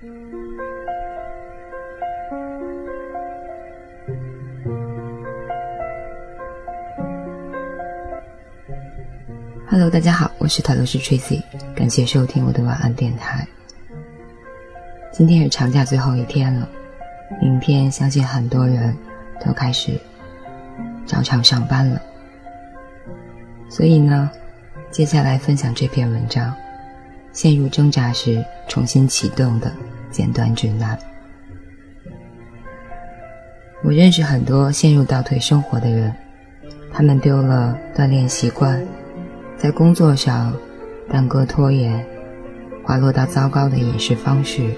Hello，大家好，我是塔罗斯 Tracy，感谢收听我的晚安电台。今天是长假最后一天了，明天相信很多人都开始照常上班了。所以呢，接下来分享这篇文章：陷入挣扎时重新启动的简短指南。我认识很多陷入倒退生活的人，他们丢了锻炼习惯。在工作上耽搁拖延，滑落到糟糕的饮食方式，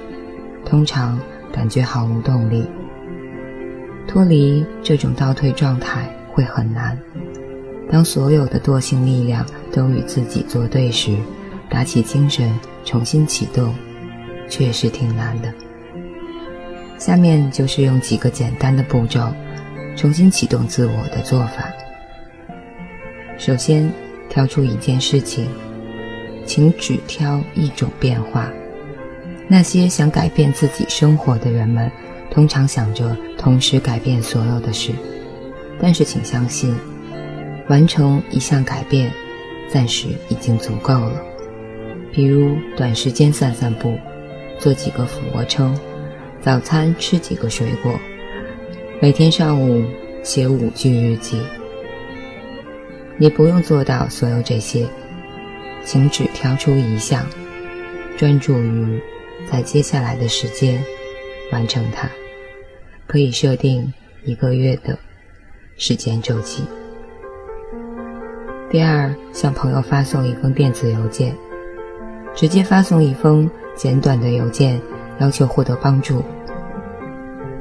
通常感觉毫无动力。脱离这种倒退状态会很难。当所有的惰性力量都与自己作对时，打起精神重新启动，确实挺难的。下面就是用几个简单的步骤，重新启动自我的做法。首先。挑出一件事情，请只挑一种变化。那些想改变自己生活的人们，通常想着同时改变所有的事。但是，请相信，完成一项改变，暂时已经足够了。比如，短时间散散步，做几个俯卧撑，早餐吃几个水果，每天上午写五句日记。你不用做到所有这些，请只挑出一项，专注于在接下来的时间完成它。可以设定一个月的时间周期。第二，向朋友发送一封电子邮件，直接发送一封简短的邮件，要求获得帮助，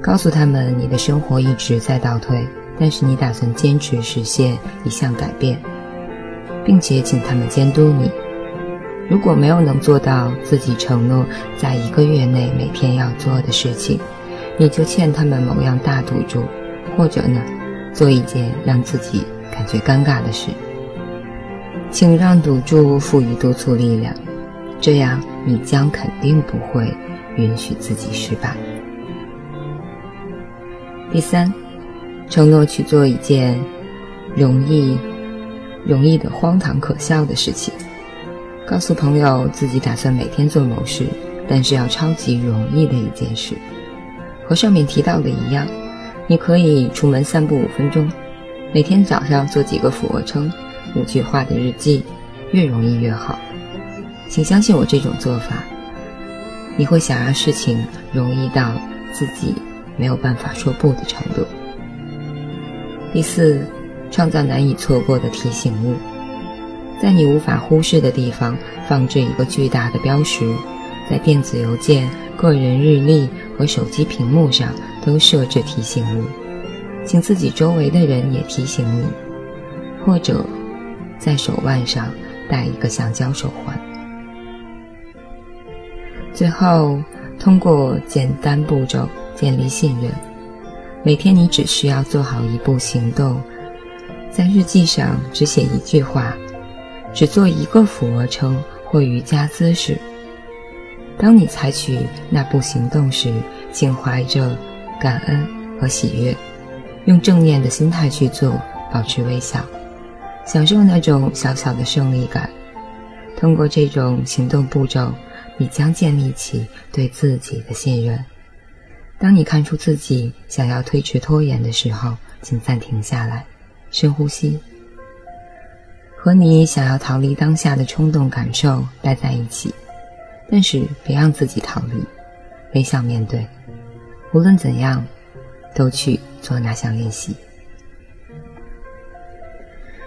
告诉他们你的生活一直在倒退。但是你打算坚持实现一项改变，并且请他们监督你。如果没有能做到自己承诺在一个月内每天要做的事情，你就欠他们某样大赌注，或者呢，做一件让自己感觉尴尬的事。请让赌注赋予督促力量，这样你将肯定不会允许自己失败。第三。承诺去做一件容易、容易的荒唐可笑的事情，告诉朋友自己打算每天做某事，但是要超级容易的一件事。和上面提到的一样，你可以出门散步五分钟，每天早上做几个俯卧撑，五句话的日记，越容易越好。请相信我这种做法，你会想让事情容易到自己没有办法说不的程度。第四，创造难以错过的提醒物，在你无法忽视的地方放置一个巨大的标识，在电子邮件、个人日历和手机屏幕上都设置提醒物，请自己周围的人也提醒你，或者在手腕上戴一个橡胶手环。最后，通过简单步骤建立信任。每天你只需要做好一步行动，在日记上只写一句话，只做一个俯卧撑或瑜伽姿势。当你采取那步行动时，请怀着感恩和喜悦，用正念的心态去做，保持微笑，享受那种小小的胜利感。通过这种行动步骤，你将建立起对自己的信任。当你看出自己想要推迟拖延的时候，请暂停下来，深呼吸，和你想要逃离当下的冲动感受待在一起，但是别让自己逃离，微笑面对，无论怎样，都去做那项练习。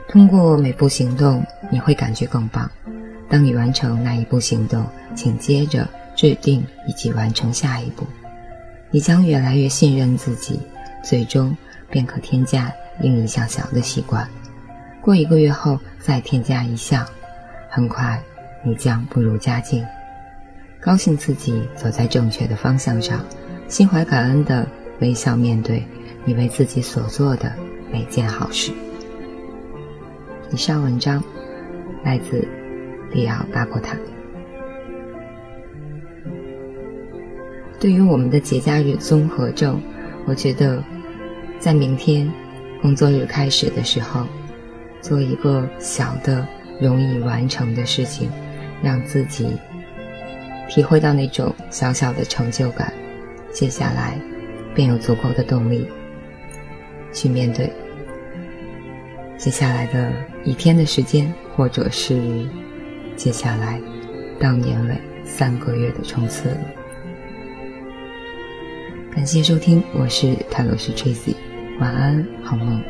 通过每步行动，你会感觉更棒。当你完成那一步行动，请接着制定以及完成下一步。你将越来越信任自己，最终便可添加另一项小的习惯。过一个月后再添加一项，很快你将步入佳境。高兴自己走在正确的方向上，心怀感恩的微笑面对你为自己所做的每件好事。以上文章来自里奥·巴伯塔。对于我们的节假日综合症，我觉得，在明天工作日开始的时候，做一个小的、容易完成的事情，让自己体会到那种小小的成就感，接下来便有足够的动力去面对接下来的一天的时间，或者是接下来到年尾三个月的冲刺了。感谢收听，我是泰罗斯 Tracy，晚安，好梦。